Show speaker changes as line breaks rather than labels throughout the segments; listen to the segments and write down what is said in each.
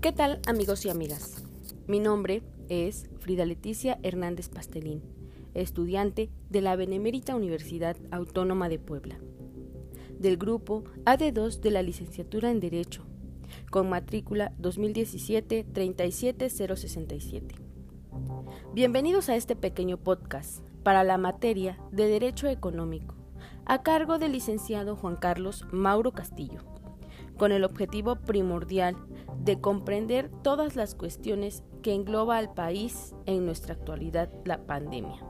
¿Qué tal amigos y amigas? Mi nombre es Frida Leticia Hernández Pastelín, estudiante de la Benemérita Universidad Autónoma de Puebla, del grupo AD2 de la licenciatura en Derecho, con matrícula 2017-37067. Bienvenidos a este pequeño podcast para la materia de Derecho Económico, a cargo del licenciado Juan Carlos Mauro Castillo con el objetivo primordial de comprender todas las cuestiones que engloba al país en nuestra actualidad la pandemia.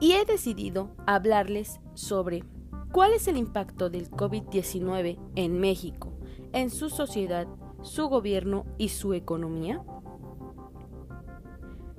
Y he decidido hablarles sobre cuál es el impacto del COVID-19 en México, en su sociedad, su gobierno y su economía.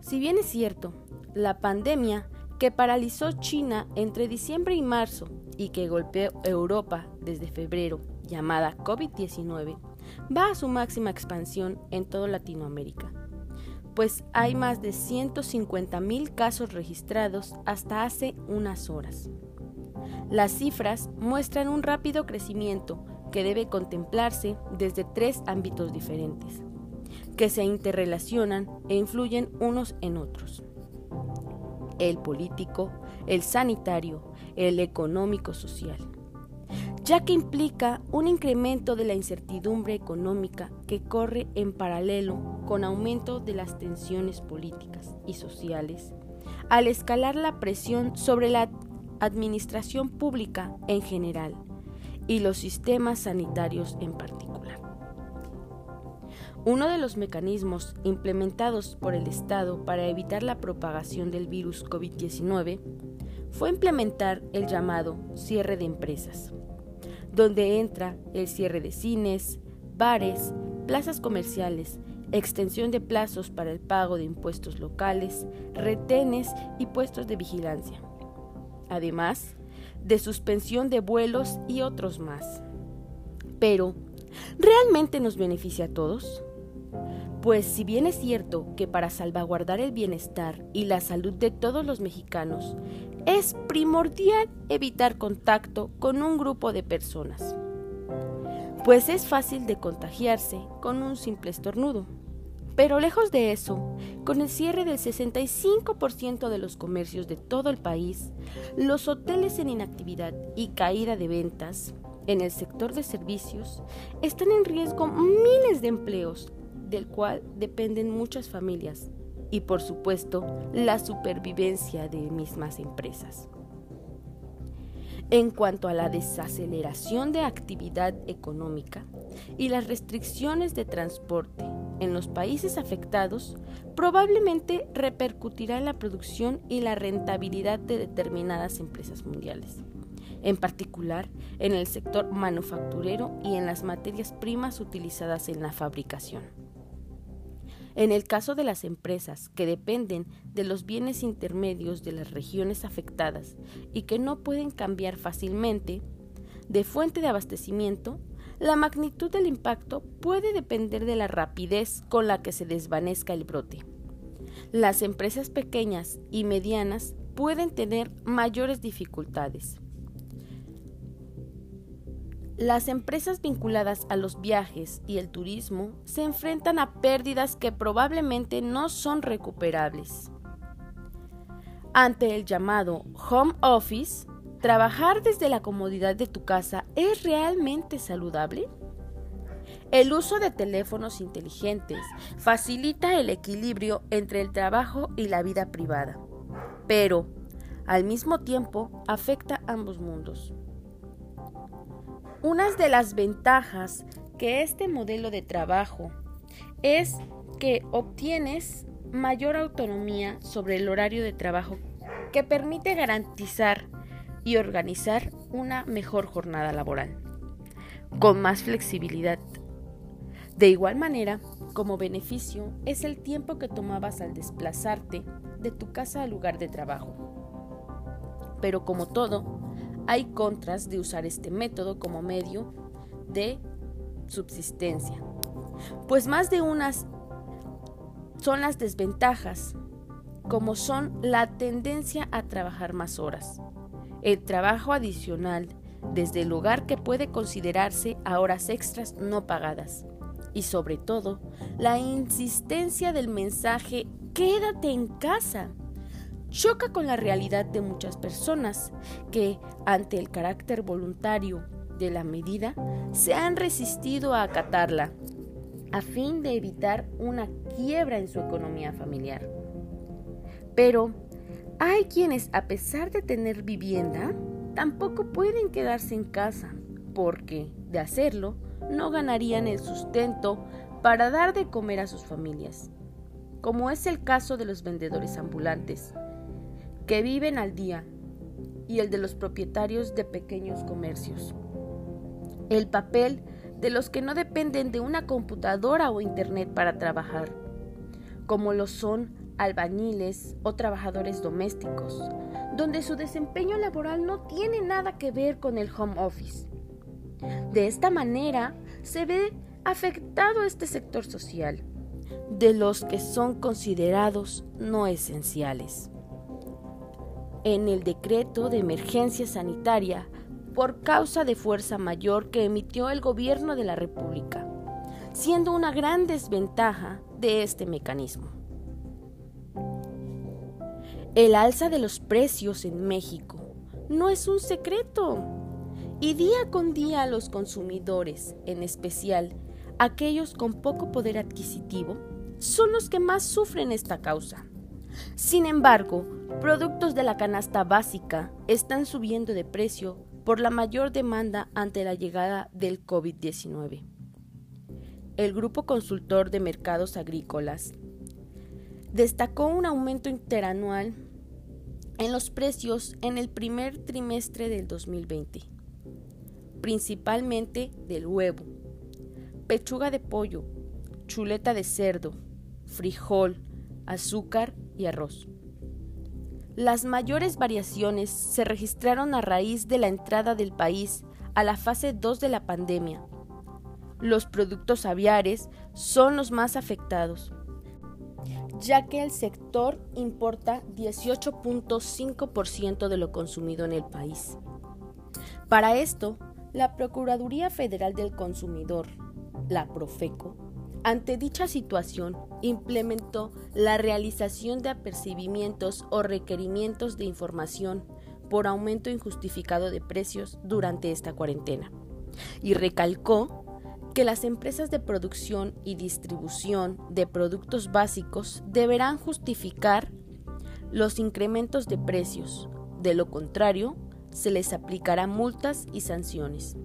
Si bien es cierto, la pandemia que paralizó China entre diciembre y marzo y que golpeó Europa desde febrero llamada COVID-19, va a su máxima expansión en toda Latinoamérica, pues hay más de 150 mil casos registrados hasta hace unas horas. Las cifras muestran un rápido crecimiento que debe contemplarse desde tres ámbitos diferentes, que se interrelacionan e influyen unos en otros. El político, el sanitario, el económico-social ya que implica un incremento de la incertidumbre económica que corre en paralelo con aumento de las tensiones políticas y sociales, al escalar la presión sobre la administración pública en general y los sistemas sanitarios en particular. Uno de los mecanismos implementados por el Estado para evitar la propagación del virus COVID-19 fue implementar el llamado cierre de empresas donde entra el cierre de cines, bares, plazas comerciales, extensión de plazos para el pago de impuestos locales, retenes y puestos de vigilancia. Además, de suspensión de vuelos y otros más. Pero, ¿realmente nos beneficia a todos? Pues si bien es cierto que para salvaguardar el bienestar y la salud de todos los mexicanos es primordial evitar contacto con un grupo de personas, pues es fácil de contagiarse con un simple estornudo. Pero lejos de eso, con el cierre del 65% de los comercios de todo el país, los hoteles en inactividad y caída de ventas en el sector de servicios, están en riesgo miles de empleos, del cual dependen muchas familias, y por supuesto la supervivencia de mismas empresas. En cuanto a la desaceleración de actividad económica y las restricciones de transporte en los países afectados, probablemente repercutirá en la producción y la rentabilidad de determinadas empresas mundiales, en particular en el sector manufacturero y en las materias primas utilizadas en la fabricación. En el caso de las empresas que dependen de los bienes intermedios de las regiones afectadas y que no pueden cambiar fácilmente de fuente de abastecimiento, la magnitud del impacto puede depender de la rapidez con la que se desvanezca el brote. Las empresas pequeñas y medianas pueden tener mayores dificultades. Las empresas vinculadas a los viajes y el turismo se enfrentan a pérdidas que probablemente no son recuperables. Ante el llamado home office, ¿trabajar desde la comodidad de tu casa es realmente saludable? El uso de teléfonos inteligentes facilita el equilibrio entre el trabajo y la vida privada, pero al mismo tiempo afecta ambos mundos. Una de las ventajas que este modelo de trabajo es que obtienes mayor autonomía sobre el horario de trabajo que permite garantizar y organizar una mejor jornada laboral, con más flexibilidad. De igual manera, como beneficio es el tiempo que tomabas al desplazarte de tu casa al lugar de trabajo. Pero como todo, hay contras de usar este método como medio de subsistencia, pues más de unas son las desventajas, como son la tendencia a trabajar más horas, el trabajo adicional desde el hogar que puede considerarse a horas extras no pagadas. Y sobre todo la insistencia del mensaje quédate en casa choca con la realidad de muchas personas que, ante el carácter voluntario de la medida, se han resistido a acatarla, a fin de evitar una quiebra en su economía familiar. Pero hay quienes, a pesar de tener vivienda, tampoco pueden quedarse en casa, porque, de hacerlo, no ganarían el sustento para dar de comer a sus familias, como es el caso de los vendedores ambulantes, que viven al día y el de los propietarios de pequeños comercios. El papel de los que no dependen de una computadora o internet para trabajar, como lo son albañiles o trabajadores domésticos, donde su desempeño laboral no tiene nada que ver con el home office. De esta manera se ve afectado este sector social, de los que son considerados no esenciales en el decreto de emergencia sanitaria por causa de fuerza mayor que emitió el gobierno de la República, siendo una gran desventaja de este mecanismo. El alza de los precios en México no es un secreto y día con día los consumidores, en especial aquellos con poco poder adquisitivo, son los que más sufren esta causa. Sin embargo, productos de la canasta básica están subiendo de precio por la mayor demanda ante la llegada del COVID-19. El Grupo Consultor de Mercados Agrícolas destacó un aumento interanual en los precios en el primer trimestre del 2020, principalmente del huevo, pechuga de pollo, chuleta de cerdo, frijol, azúcar y arroz. Las mayores variaciones se registraron a raíz de la entrada del país a la fase 2 de la pandemia. Los productos aviares son los más afectados, ya que el sector importa 18.5% de lo consumido en el país. Para esto, la Procuraduría Federal del Consumidor, la Profeco, ante dicha situación, implementó la realización de apercibimientos o requerimientos de información por aumento injustificado de precios durante esta cuarentena y recalcó que las empresas de producción y distribución de productos básicos deberán justificar los incrementos de precios, de lo contrario, se les aplicará multas y sanciones.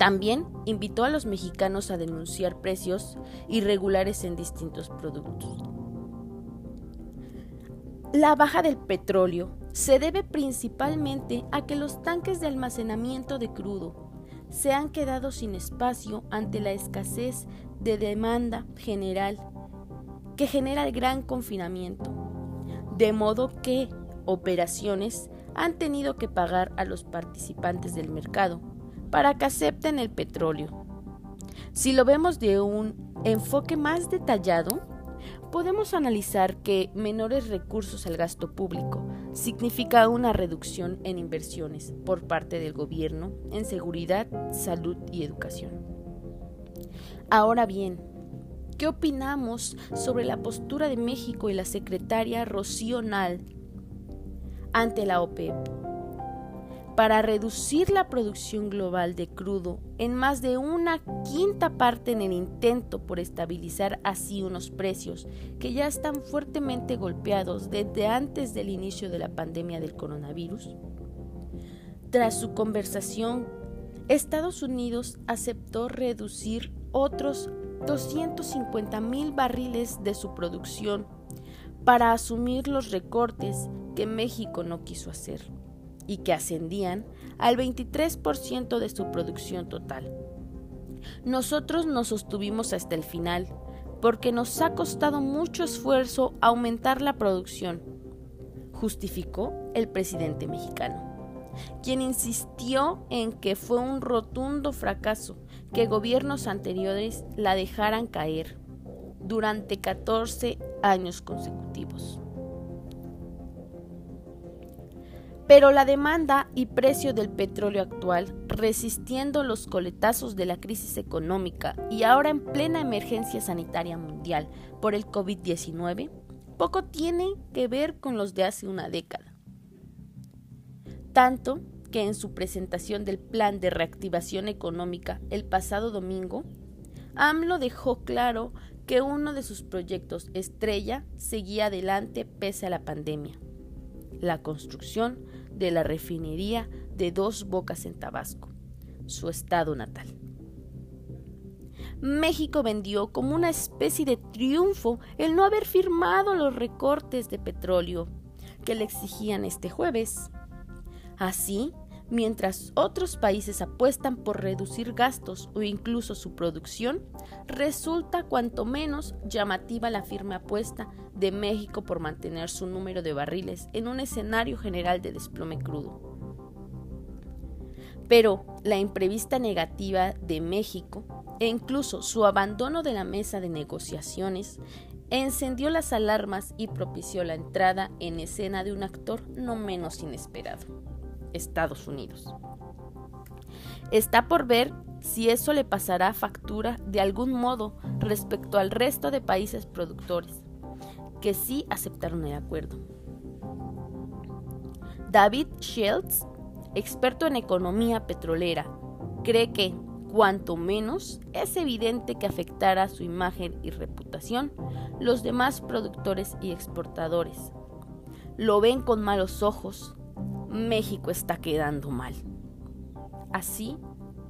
También invitó a los mexicanos a denunciar precios irregulares en distintos productos. La baja del petróleo se debe principalmente a que los tanques de almacenamiento de crudo se han quedado sin espacio ante la escasez de demanda general que genera el gran confinamiento, de modo que operaciones han tenido que pagar a los participantes del mercado para que acepten el petróleo. Si lo vemos de un enfoque más detallado, podemos analizar que menores recursos al gasto público significa una reducción en inversiones por parte del gobierno en seguridad, salud y educación. Ahora bien, ¿qué opinamos sobre la postura de México y la secretaria Rocío Nal ante la OPEP? Para reducir la producción global de crudo en más de una quinta parte en el intento por estabilizar así unos precios que ya están fuertemente golpeados desde antes del inicio de la pandemia del coronavirus? Tras su conversación, Estados Unidos aceptó reducir otros 250 mil barriles de su producción para asumir los recortes que México no quiso hacer y que ascendían al 23% de su producción total. Nosotros nos sostuvimos hasta el final porque nos ha costado mucho esfuerzo aumentar la producción, justificó el presidente mexicano, quien insistió en que fue un rotundo fracaso que gobiernos anteriores la dejaran caer durante 14 años consecutivos. Pero la demanda y precio del petróleo actual, resistiendo los coletazos de la crisis económica y ahora en plena emergencia sanitaria mundial por el COVID-19, poco tiene que ver con los de hace una década. Tanto que en su presentación del Plan de Reactivación Económica el pasado domingo, AMLO dejó claro que uno de sus proyectos estrella seguía adelante pese a la pandemia, la construcción de la refinería de Dos Bocas en Tabasco, su estado natal. México vendió como una especie de triunfo el no haber firmado los recortes de petróleo que le exigían este jueves. Así, Mientras otros países apuestan por reducir gastos o incluso su producción, resulta cuanto menos llamativa la firme apuesta de México por mantener su número de barriles en un escenario general de desplome crudo. Pero la imprevista negativa de México e incluso su abandono de la mesa de negociaciones encendió las alarmas y propició la entrada en escena de un actor no menos inesperado. Estados Unidos. Está por ver si eso le pasará factura de algún modo respecto al resto de países productores, que sí aceptaron el acuerdo. David Schultz, experto en economía petrolera, cree que, cuanto menos, es evidente que afectará su imagen y reputación los demás productores y exportadores. Lo ven con malos ojos México está quedando mal. Así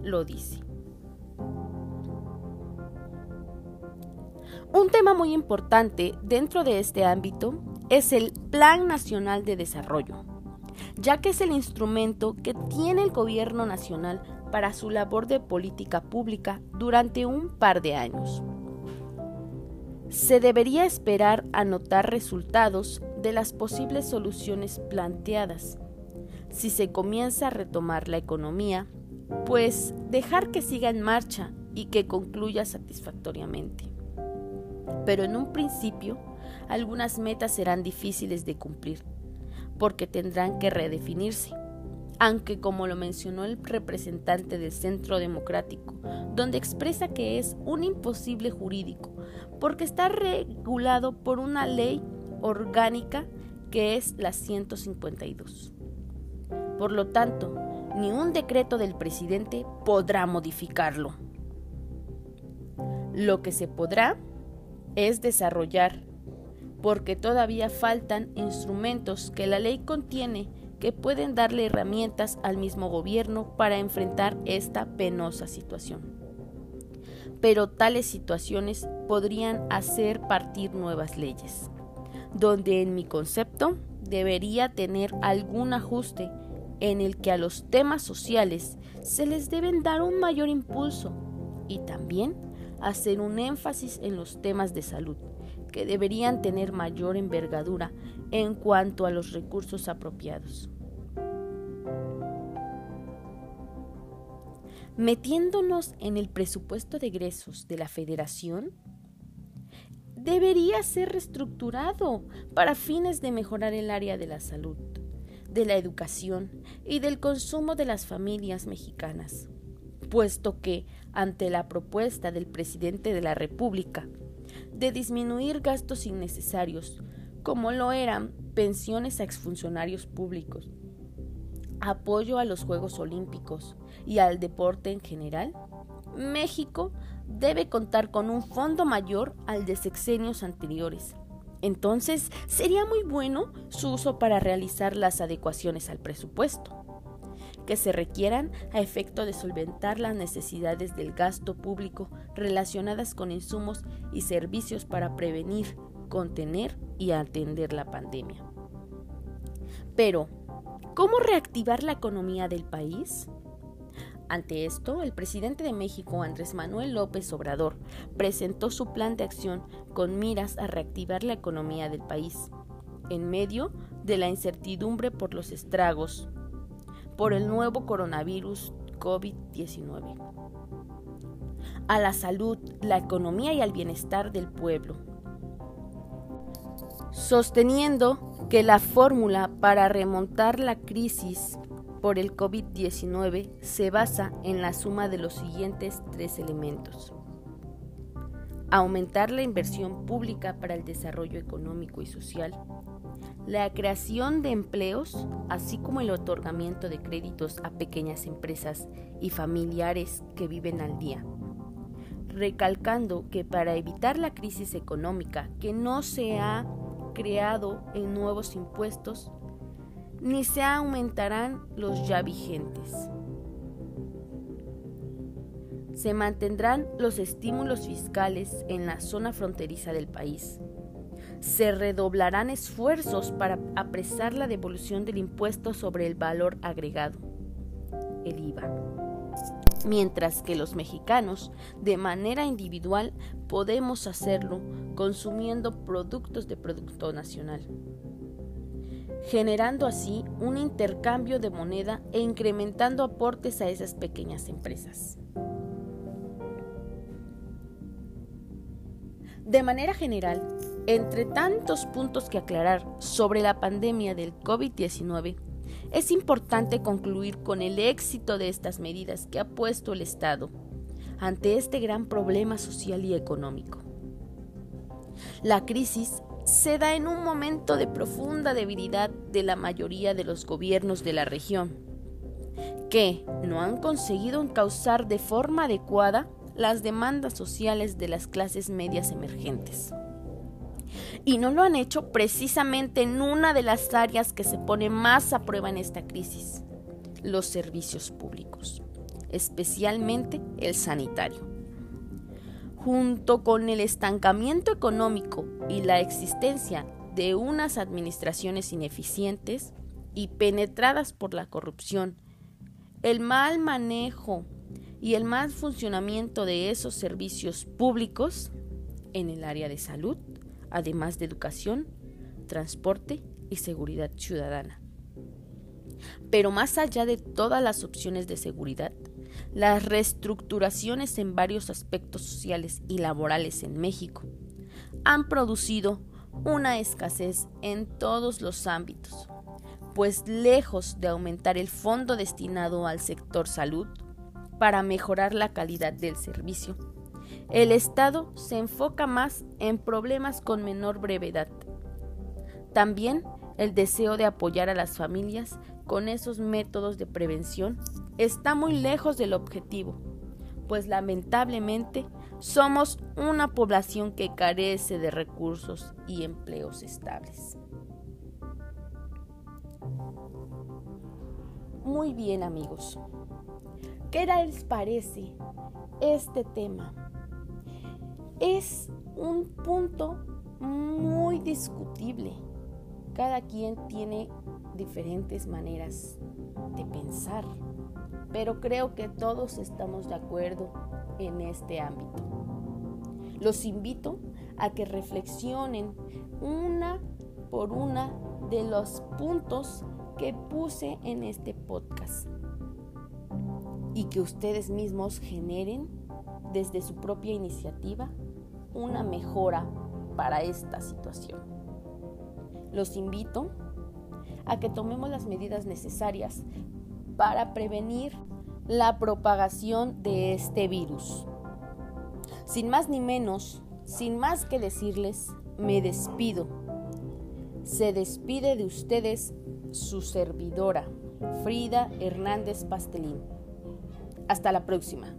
lo dice. Un tema muy importante dentro de este ámbito es el Plan Nacional de Desarrollo, ya que es el instrumento que tiene el gobierno nacional para su labor de política pública durante un par de años. Se debería esperar a notar resultados de las posibles soluciones planteadas si se comienza a retomar la economía, pues dejar que siga en marcha y que concluya satisfactoriamente. Pero en un principio, algunas metas serán difíciles de cumplir, porque tendrán que redefinirse, aunque como lo mencionó el representante del Centro Democrático, donde expresa que es un imposible jurídico, porque está regulado por una ley orgánica que es la 152. Por lo tanto, ni un decreto del presidente podrá modificarlo. Lo que se podrá es desarrollar, porque todavía faltan instrumentos que la ley contiene que pueden darle herramientas al mismo gobierno para enfrentar esta penosa situación. Pero tales situaciones podrían hacer partir nuevas leyes, donde en mi concepto debería tener algún ajuste en el que a los temas sociales se les deben dar un mayor impulso y también hacer un énfasis en los temas de salud, que deberían tener mayor envergadura en cuanto a los recursos apropiados. Metiéndonos en el presupuesto de egresos de la Federación, debería ser reestructurado para fines de mejorar el área de la salud de la educación y del consumo de las familias mexicanas, puesto que, ante la propuesta del presidente de la República de disminuir gastos innecesarios, como lo eran pensiones a exfuncionarios públicos, apoyo a los Juegos Olímpicos y al deporte en general, México debe contar con un fondo mayor al de sexenios anteriores entonces, sería muy bueno su uso para realizar las adecuaciones al presupuesto que se requieran a efecto de solventar las necesidades del gasto público relacionadas con insumos y servicios para prevenir, contener y atender la pandemia. Pero, ¿cómo reactivar la economía del país? Ante esto, el presidente de México, Andrés Manuel López Obrador, presentó su plan de acción con miras a reactivar la economía del país, en medio de la incertidumbre por los estragos por el nuevo coronavirus COVID-19. A la salud, la economía y al bienestar del pueblo. sosteniendo que la fórmula para remontar la crisis por el COVID-19 se basa en la suma de los siguientes tres elementos. Aumentar la inversión pública para el desarrollo económico y social, la creación de empleos, así como el otorgamiento de créditos a pequeñas empresas y familiares que viven al día. Recalcando que para evitar la crisis económica que no se ha creado en nuevos impuestos, ni se aumentarán los ya vigentes. Se mantendrán los estímulos fiscales en la zona fronteriza del país. Se redoblarán esfuerzos para apresar la devolución del impuesto sobre el valor agregado, el IVA. Mientras que los mexicanos, de manera individual, podemos hacerlo consumiendo productos de producto nacional generando así un intercambio de moneda e incrementando aportes a esas pequeñas empresas. De manera general, entre tantos puntos que aclarar sobre la pandemia del COVID-19, es importante concluir con el éxito de estas medidas que ha puesto el Estado ante este gran problema social y económico. La crisis se da en un momento de profunda debilidad de la mayoría de los gobiernos de la región, que no han conseguido encauzar de forma adecuada las demandas sociales de las clases medias emergentes. Y no lo han hecho precisamente en una de las áreas que se pone más a prueba en esta crisis, los servicios públicos, especialmente el sanitario junto con el estancamiento económico y la existencia de unas administraciones ineficientes y penetradas por la corrupción, el mal manejo y el mal funcionamiento de esos servicios públicos en el área de salud, además de educación, transporte y seguridad ciudadana. Pero más allá de todas las opciones de seguridad, las reestructuraciones en varios aspectos sociales y laborales en México han producido una escasez en todos los ámbitos, pues lejos de aumentar el fondo destinado al sector salud para mejorar la calidad del servicio, el Estado se enfoca más en problemas con menor brevedad. También el deseo de apoyar a las familias con esos métodos de prevención está muy lejos del objetivo, pues lamentablemente somos una población que carece de recursos y empleos estables. Muy bien amigos, ¿qué les parece este tema? Es un punto muy discutible. Cada quien tiene diferentes maneras de pensar, pero creo que todos estamos de acuerdo en este ámbito. Los invito a que reflexionen una por una de los puntos que puse en este podcast y que ustedes mismos generen desde su propia iniciativa una mejora para esta situación. Los invito a que tomemos las medidas necesarias para prevenir la propagación de este virus. Sin más ni menos, sin más que decirles, me despido. Se despide de ustedes su servidora, Frida Hernández Pastelín. Hasta la próxima.